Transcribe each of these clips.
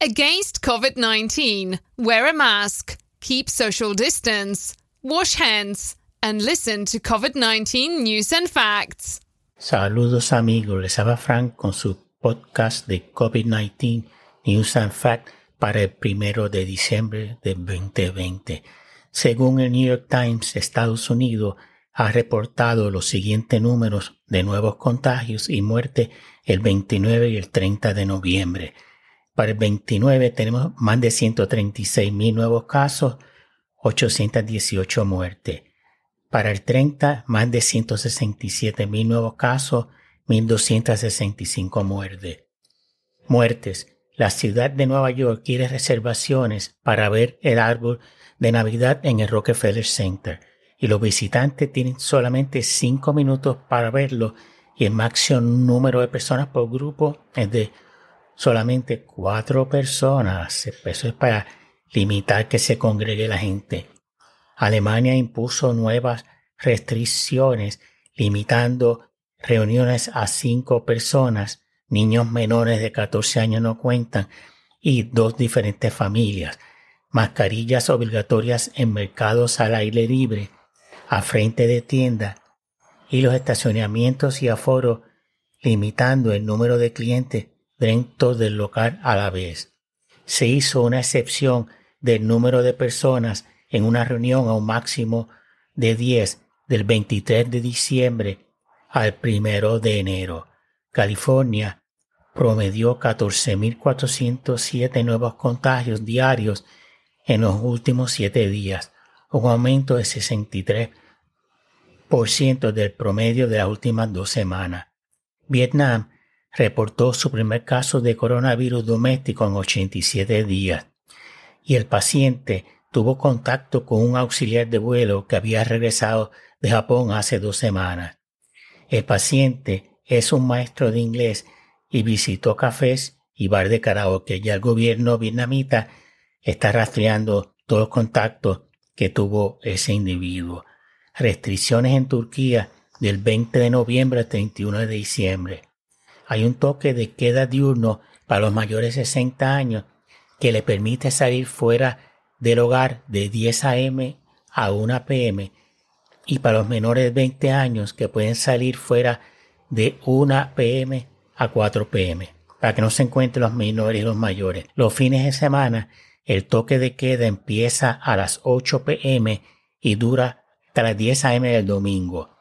Against COVID 19, wear a mask, keep social distance, wash hands, and listen to COVID 19 news and facts. Saludos amigos, les habla Frank con su podcast de COVID-19 News and Facts para el primero de diciembre de 2020. Según el New York Times, Estados Unidos ha reportado los siguientes números de nuevos contagios y muertes el 29 y el 30 de noviembre. Para el 29 tenemos más de 136 mil nuevos casos, 818 muertes. Para el 30, más de 167 mil nuevos casos, 1.265 muertes. Muertes. La ciudad de Nueva York quiere reservaciones para ver el árbol de Navidad en el Rockefeller Center y los visitantes tienen solamente 5 minutos para verlo y el máximo número de personas por grupo es de solamente 4 personas. Eso es para limitar que se congregue la gente. Alemania impuso nuevas restricciones limitando reuniones a cinco personas, niños menores de 14 años no cuentan y dos diferentes familias, mascarillas obligatorias en mercados al aire libre, a frente de tienda y los estacionamientos y aforos limitando el número de clientes dentro del local a la vez. Se hizo una excepción del número de personas en una reunión a un máximo de 10 del 23 de diciembre al 1 de enero. California promedió 14.407 nuevos contagios diarios en los últimos siete días, un aumento de 63% del promedio de las últimas dos semanas. Vietnam reportó su primer caso de coronavirus doméstico en 87 días y el paciente tuvo contacto con un auxiliar de vuelo que había regresado de Japón hace dos semanas. El paciente es un maestro de inglés y visitó cafés y bar de karaoke. Ya el gobierno vietnamita está rastreando todos los contactos que tuvo ese individuo. Restricciones en Turquía del 20 de noviembre al 31 de diciembre. Hay un toque de queda diurno para los mayores de 60 años que le permite salir fuera del hogar de 10 a.m. a 1 p.m. y para los menores de 20 años que pueden salir fuera de 1 p.m. a 4 p.m. para que no se encuentren los menores y los mayores. Los fines de semana el toque de queda empieza a las 8 p.m. y dura hasta las 10 a.m. del domingo.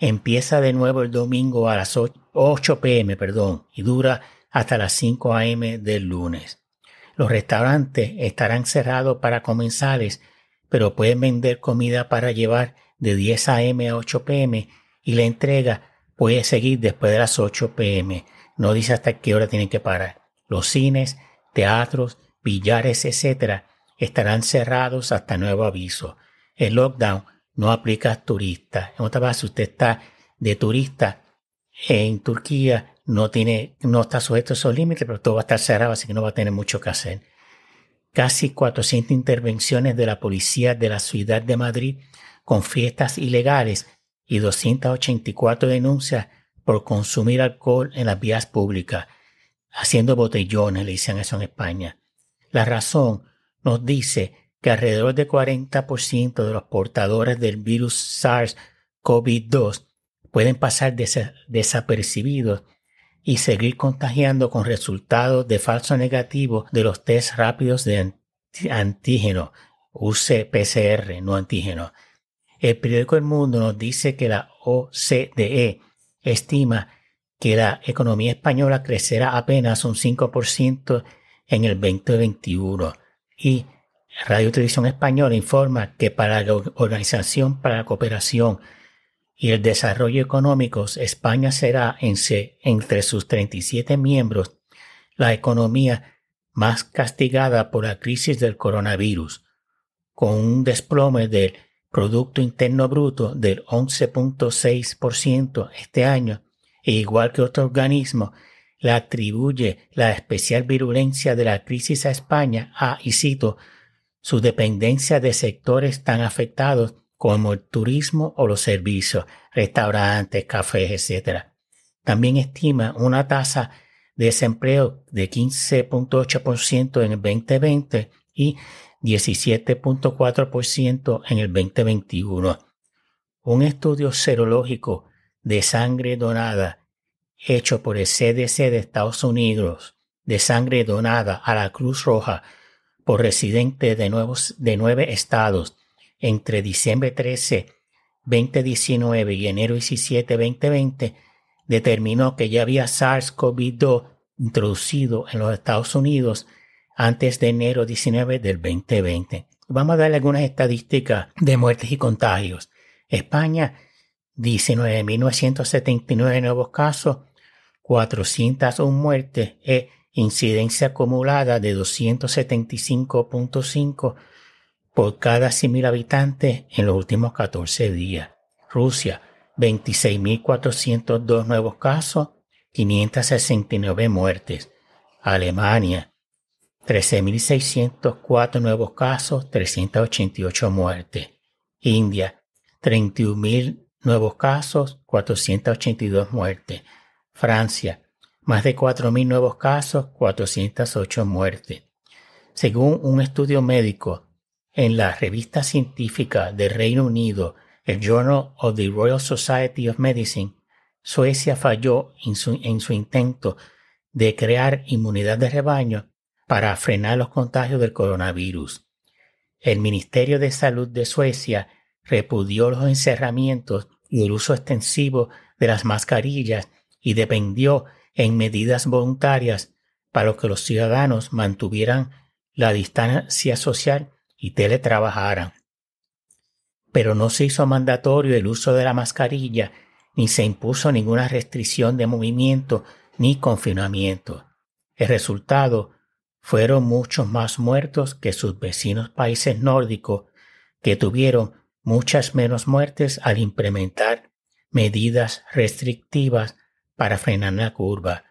Empieza de nuevo el domingo a las 8 p.m. perdón, y dura hasta las 5 a.m. del lunes. Los restaurantes estarán cerrados para comensales, pero pueden vender comida para llevar de 10 a.m. a 8 p.m. y la entrega puede seguir después de las 8 p.m. No dice hasta qué hora tienen que parar. Los cines, teatros, billares, etc. estarán cerrados hasta nuevo aviso. El lockdown no aplica a turistas. En otra base, si usted está de turista en Turquía, no tiene, no está sujeto a esos límites, pero todo va a estar cerrado, así que no va a tener mucho que hacer. Casi 400 intervenciones de la policía de la ciudad de Madrid con fiestas ilegales y 284 denuncias por consumir alcohol en las vías públicas, haciendo botellones, le dicen eso en España. La razón nos dice que alrededor del 40% de los portadores del virus SARS-CoV-2 pueden pasar desapercibidos y seguir contagiando con resultados de falso negativo de los test rápidos de antígeno, UCPCR, no antígeno. El periódico El Mundo nos dice que la OCDE estima que la economía española crecerá apenas un 5% en el 2021 y Radio Televisión Española informa que para la Organización para la Cooperación y el desarrollo económico, España será entre sus 37 miembros la economía más castigada por la crisis del coronavirus, con un desplome del Producto Interno Bruto del 11.6% este año, e igual que otro organismo, le atribuye la especial virulencia de la crisis a España a, y cito, su dependencia de sectores tan afectados como el turismo o los servicios, restaurantes, cafés, etc. También estima una tasa desempleo de 15.8% en el 2020 y 17.4% en el 2021. Un estudio serológico de sangre donada hecho por el CDC de Estados Unidos de sangre donada a la Cruz Roja por residentes de, nuevos, de nueve estados entre diciembre 13, 2019 y enero 17, 2020 determinó que ya había SARS-CoV-2 introducido en los Estados Unidos antes de enero 19 del 2020. Vamos a darle algunas estadísticas de muertes y contagios. España, 19.979 nuevos casos, 401 muertes e incidencia acumulada de 275.5 por cada 100.000 habitantes en los últimos 14 días. Rusia, 26.402 nuevos casos, 569 muertes. Alemania, 13.604 nuevos casos, 388 muertes. India, 31.000 nuevos casos, 482 muertes. Francia, más de 4.000 nuevos casos, 408 muertes. Según un estudio médico en la revista científica del Reino Unido, el Journal of the Royal Society of Medicine, Suecia falló en su, en su intento de crear inmunidad de rebaño para frenar los contagios del coronavirus. El Ministerio de Salud de Suecia repudió los encerramientos y el uso extensivo de las mascarillas y dependió en medidas voluntarias para que los ciudadanos mantuvieran la distancia social y teletrabajaran pero no se hizo mandatorio el uso de la mascarilla, ni se impuso ninguna restricción de movimiento ni confinamiento. El resultado fueron muchos más muertos que sus vecinos países nórdicos, que tuvieron muchas menos muertes al implementar medidas restrictivas para frenar la curva.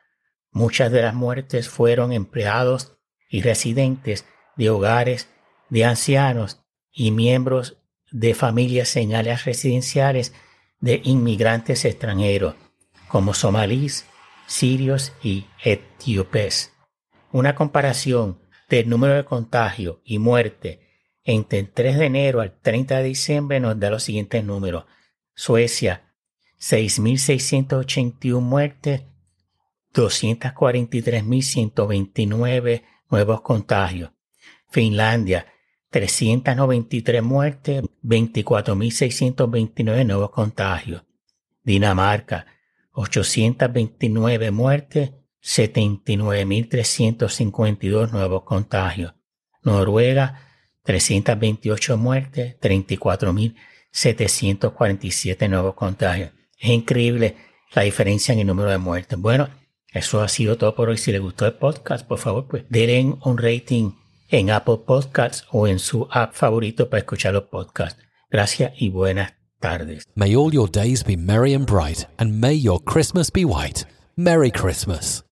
Muchas de las muertes fueron empleados y residentes de hogares de ancianos y miembros de familias en áreas residenciales de inmigrantes extranjeros, como somalíes, sirios y etíopes. Una comparación del número de contagio y muerte entre el 3 de enero al 30 de diciembre nos da los siguientes números. Suecia, 6.681 muertes, 243.129 nuevos contagios. Finlandia, 393 muertes, 24.629 nuevos contagios. Dinamarca, 829 muertes, 79.352 nuevos contagios. Noruega, 328 muertes, 34.747 nuevos contagios. Es increíble la diferencia en el número de muertes. Bueno, eso ha sido todo por hoy. Si les gustó el podcast, por favor, pues denle un rating en Apple Podcasts o en su app favorito para escuchar los podcasts. Gracias y buenas tardes. May all your days be merry and bright, and may your Christmas be white. Merry Christmas.